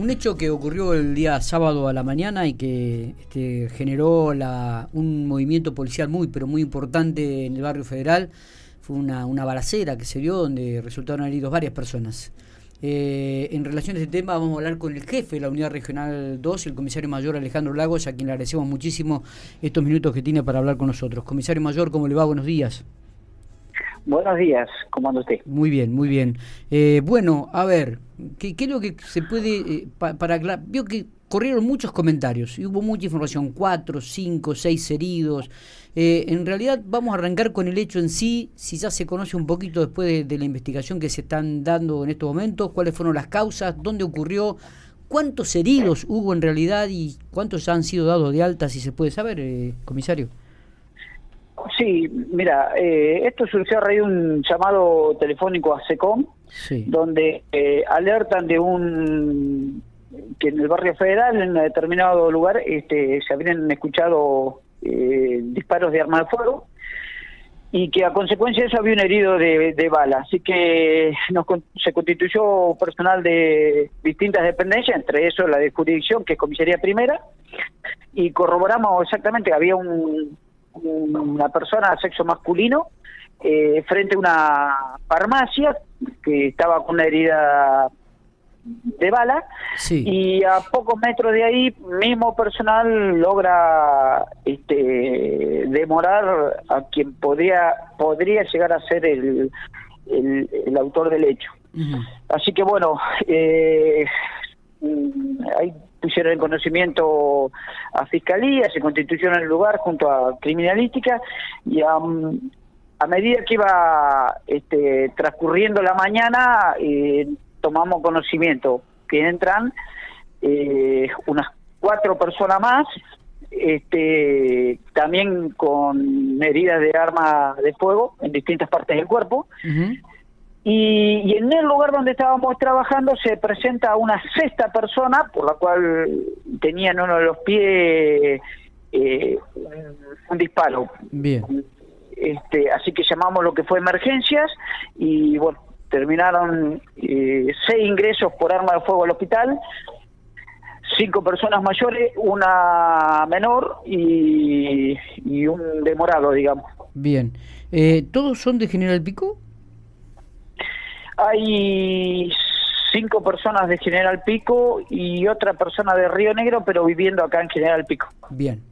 Un hecho que ocurrió el día sábado a la mañana y que este, generó la, un movimiento policial muy, pero muy importante en el barrio federal, fue una, una balacera que se dio donde resultaron heridos varias personas. Eh, en relación a este tema vamos a hablar con el jefe de la Unidad Regional 2, el comisario mayor Alejandro Lagos, a quien le agradecemos muchísimo estos minutos que tiene para hablar con nosotros. Comisario mayor, ¿cómo le va? Buenos días. Buenos días, ¿cómo anda usted? Muy bien, muy bien. Eh, bueno, a ver, ¿qué, ¿qué, es lo que se puede, eh, pa, para? Vio que corrieron muchos comentarios y hubo mucha información, cuatro, cinco, seis heridos. Eh, en realidad vamos a arrancar con el hecho en sí, si ya se conoce un poquito después de, de la investigación que se están dando en estos momentos, cuáles fueron las causas, dónde ocurrió, cuántos heridos hubo en realidad y cuántos han sido dados de alta, si se puede saber, eh, comisario. Sí, mira, eh, esto surgió a raíz de un llamado telefónico a SECOM, sí. donde eh, alertan de un que en el barrio federal, en un determinado lugar, este, se habrían escuchado eh, disparos de arma de fuego y que a consecuencia de eso había un herido de, de bala. Así que nos, se constituyó personal de distintas dependencias, entre eso la de jurisdicción, que es comisaría primera, y corroboramos exactamente que había un una persona de sexo masculino eh, frente a una farmacia que estaba con una herida de bala sí. y a pocos metros de ahí mismo personal logra este demorar a quien podría podría llegar a ser el, el, el autor del hecho Uh -huh. así que bueno eh, hay pusieron en conocimiento a Fiscalía, se constituyeron en el lugar junto a Criminalística y a, a medida que iba este, transcurriendo la mañana eh, tomamos conocimiento que entran eh, unas cuatro personas más, este, también con heridas de arma de fuego en distintas partes del cuerpo. Y, y, en el lugar donde estábamos trabajando se presenta una sexta persona por la cual tenía en uno de los pies eh, un, un, disparo. Bien. Este, así que llamamos lo que fue emergencias y bueno, terminaron eh, seis ingresos por arma de fuego al hospital, cinco personas mayores, una menor y, y un demorado, digamos. Bien. Eh, ¿Todos son de General Pico? Hay cinco personas de General Pico y otra persona de Río Negro, pero viviendo acá en General Pico. Bien,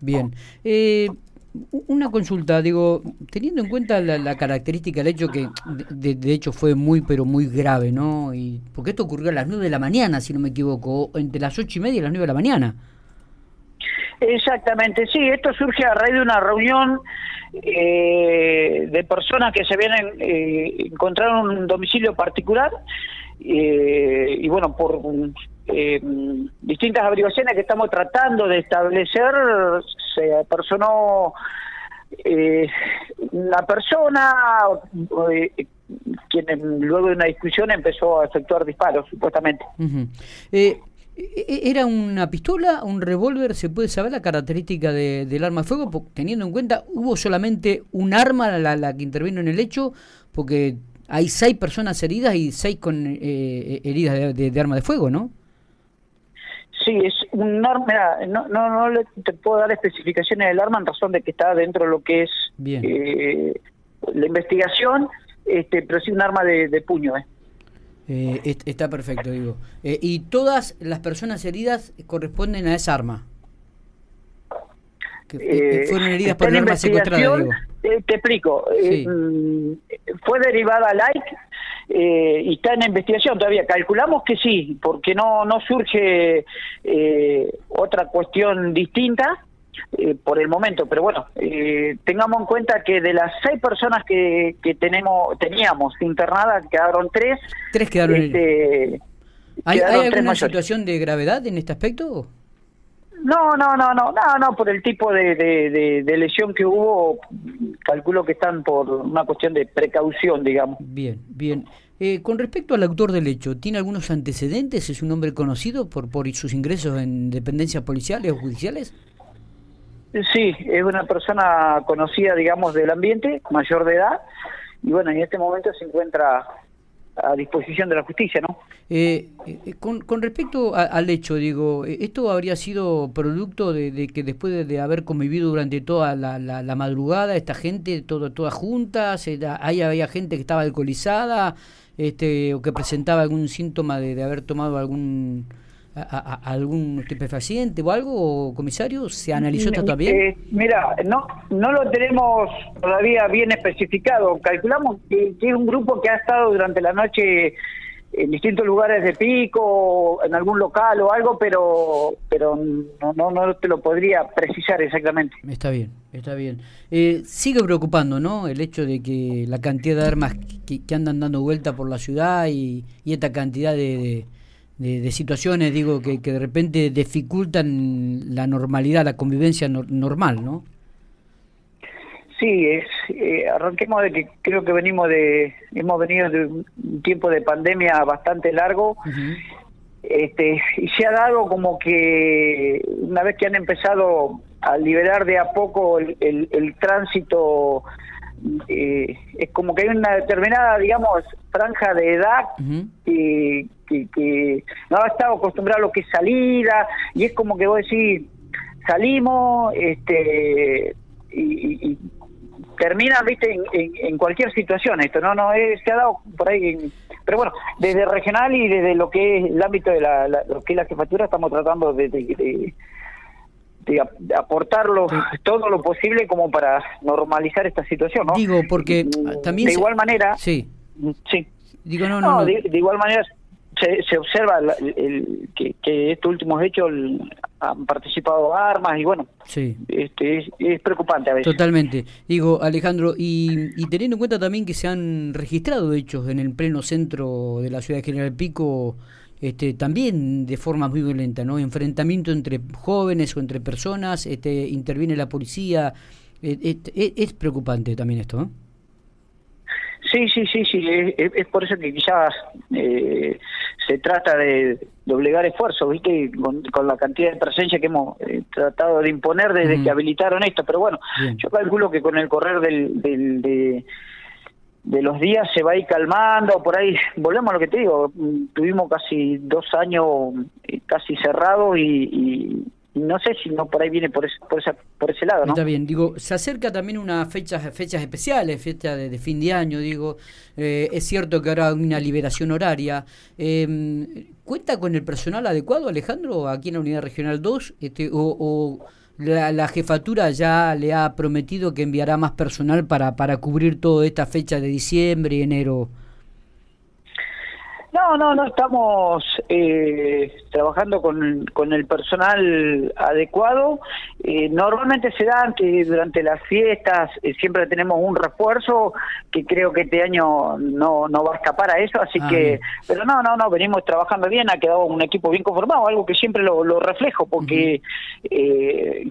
bien. Eh, una consulta, digo, teniendo en cuenta la, característica del hecho que de, de, hecho fue muy, pero muy grave, ¿no? Y porque esto ocurrió a las nueve de la mañana, si no me equivoco, entre las ocho y media y las nueve de la mañana. Exactamente, sí, esto surge a raíz de una reunión eh, de personas que se habían eh, encontrado en un domicilio particular eh, y bueno, por eh, distintas averiguaciones que estamos tratando de establecer, se personó eh, una persona eh, quien luego de una discusión empezó a efectuar disparos, supuestamente. Uh. ¿Era una pistola, un revólver? ¿Se puede saber la característica de, del arma de fuego? Porque, teniendo en cuenta, hubo solamente un arma la, la, que intervino en el hecho, porque hay seis personas heridas y seis con eh, heridas de, de, de, arma de fuego, ¿no? Sí, es un arma, no, no, no le, te puedo dar especificaciones del arma en razón de que está dentro de lo que es eh, la investigación, este, pero sí un arma de, de puño, ¿eh? Eh, está perfecto, digo. Eh, ¿Y todas las personas heridas corresponden a esa arma? Que, eh, fueron heridas por el arma secuestrada, digo. te explico. Sí. fue derivada a like y está en investigación todavía. Calculamos que sí, porque no, no surge otra cuestión distinta eh, por el momento, pero bueno, eh, tengamos en cuenta que de las seis personas que, que tenemos teníamos internadas, quedaron tres. Tres quedaron. Este, ¿Hay, quedaron ¿hay alguna situación de gravedad en este aspecto? No, no, no, no, no, no, por el tipo de, de, de, de, lesión que hubo, calculo que están por una cuestión de precaución, digamos. Bien, bien. Eh, con respecto al autor del hecho, ¿tiene algunos antecedentes? ¿Es un hombre conocido por, por sus ingresos en dependencias policiales o judiciales? Sí, es una persona conocida, digamos, del ambiente, mayor de edad, y bueno, en este momento se encuentra a disposición de la justicia, ¿no? Eh, eh, con, con, respecto al hecho, digo, ¿esto habría sido producto de, que después de, haber convivido durante toda la, la, madrugada, esta gente, todo, todas juntas, ahí había gente que estaba alcoholizada, este, o que presentaba algún síntoma de, de haber tomado algún a, algún estupefaciente o algo, comisario? ¿Se analizó esto también? Eh, mira, no, no lo tenemos todavía bien especificado. Calculamos que, es un grupo que ha estado durante la noche en distintos lugares de pico, en algún local o algo, pero pero no, no, no te lo podría precisar exactamente. Está bien, está bien. Eh, sigue preocupando, ¿no? El hecho de que la cantidad de armas que, andan dando vuelta por la ciudad y, y esta cantidad de de, situaciones, digo, que, que, de repente dificultan la normalidad, la convivencia normal, ¿no? Sí, es, eh, arranquemos de que creo que venimos de, hemos venido de un tiempo de pandemia bastante largo, este, y se ha dado como que una vez que han empezado a liberar de a poco el, el tránsito eh, es como que hay una determinada, digamos, franja de edad que, que, no ha estado acostumbrado a lo que es salida, y es como que vos decís, salimos, este y, y, termina, viste, en, cualquier situación esto, no, no, se ha dado por ahí, pero bueno, desde regional y desde lo que es el ámbito de la, lo que es la jefatura estamos tratando de de, aportarlo todo lo posible como para normalizar esta situación, ¿no? Digo, porque mm, también... De igual manera... Sí. Sí. Digo, no, no, De, igual manera se, se observa el, que, que, estos últimos hechos han participado armas y bueno, sí. este, es, preocupante a veces. Totalmente. Digo, Alejandro, y, y, teniendo en cuenta también que se han registrado hechos en el pleno centro de la ciudad de General Pico este, también de forma muy violenta, ¿no? Enfrentamiento entre jóvenes o entre personas, este, interviene la policía. Eh, es, preocupante también esto, ¿no? Sí, sí, sí, sí, es, por eso que quizás eh, se trata de doblegar esfuerzos, ¿viste? Con, la cantidad de presencia que hemos eh, tratado de imponer desde que habilitaron esto, pero bueno, yo calculo que con el correr del, del de, de los días se va a ir calmando, por ahí, volvemos a lo que te digo, tuvimos casi dos años eh, casi cerrados y, no sé si no por ahí viene por ese, por, esa, por ese lado. Está bien, digo, se acerca también unas fechas, fechas especiales, fecha de, fin de año, digo, eh, es cierto que ahora hay una liberación horaria. Em, ¿Cuenta con el personal adecuado, Alejandro, aquí en la Unidad Regional 2? Este, o la, jefatura ya le ha prometido que enviará más personal para, para cubrir toda esta fecha de diciembre y enero. No, no, no estamos eh, trabajando con, con, el personal adecuado. Eh, normalmente se dan que durante las fiestas eh, siempre tenemos un refuerzo que creo que este año no, no va a escapar a eso, así ah, que, pero no, no, no, venimos trabajando bien, ha quedado un equipo bien conformado, algo que siempre lo, lo reflejo, porque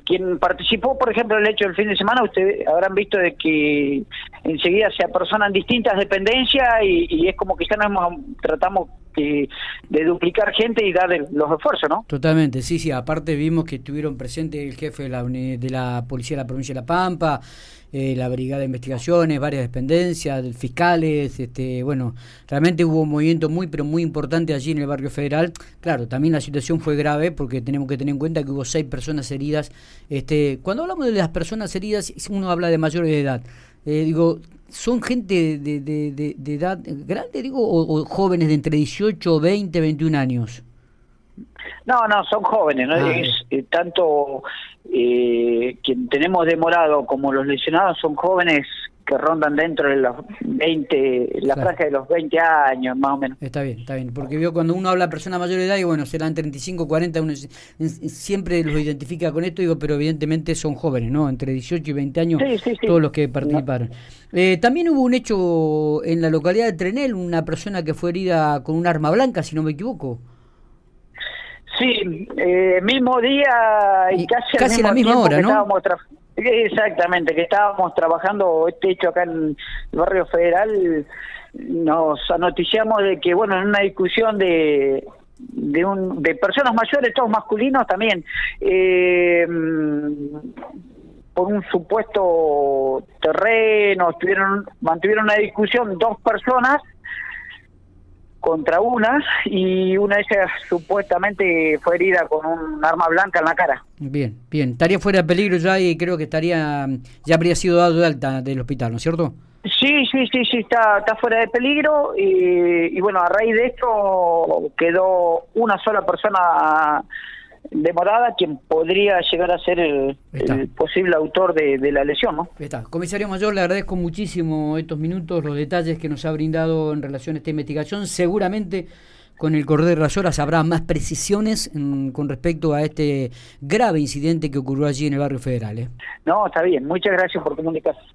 quien participó, por ejemplo, el hecho del fin de semana, ustedes habrán visto de que enseguida se apersonan distintas dependencias y, y es como que ya nos hemos, tratamos de duplicar gente y dar los esfuerzos, ¿no? Totalmente, sí, sí. Aparte vimos que estuvieron presentes el jefe de la, de la Policía de la Provincia de La Pampa, eh, la Brigada de Investigaciones, varias dependencias, fiscales, este, bueno, realmente hubo un movimiento muy, pero muy importante allí en el barrio federal. Claro, también la situación fue grave porque tenemos que tener en cuenta que hubo seis personas heridas. Este, cuando hablamos de las personas heridas, uno habla de mayores de edad. Eh, digo, ¿son gente de, de, de, edad grande, digo, o, jóvenes de entre 18, 20, 21 años? No, no, son jóvenes, ¿no? Ah, es, eh, tanto eh, quien tenemos demorado como los lesionados son jóvenes que rondan dentro de los 20, la franja de los 20 años, más o menos. Está bien, está bien, porque veo cuando uno habla de persona mayor de edad, y bueno, serán 35, 40, uno siempre los identifica con esto, digo, pero evidentemente son jóvenes, ¿no? Entre 18 y 20 años, todos los que participaron. Eh, también hubo un hecho en la localidad de Trenel, una persona que fue herida con un arma blanca, si no me equivoco. Sí, eh, mismo día y, casi, casi a la misma hora, ¿no? Exactamente, que estábamos trabajando este hecho acá en el barrio federal, nos anoticiamos de que, bueno, en una discusión de, de, un, de personas mayores, todos masculinos también, eh, por un supuesto terreno, estuvieron, mantuvieron una discusión dos personas contra una y una de ellas supuestamente fue herida con un arma blanca en la cara. Bien, bien. Estaría fuera de peligro ya y creo que estaría ya habría sido dado de alta del hospital, ¿no es cierto? Sí, sí, sí, sí, está, está fuera de peligro y, y bueno, a raíz de esto quedó una sola persona demorada quien podría llegar a ser el, posible autor de, de, la lesión, ¿no? Está. Comisario Mayor, le agradezco muchísimo estos minutos, los detalles que nos ha brindado en relación a esta investigación. Seguramente con el correr de las horas habrá más precisiones con respecto a este grave incidente que ocurrió allí en el barrio federal. ¿eh? No, está bien. Muchas gracias por comunicarse.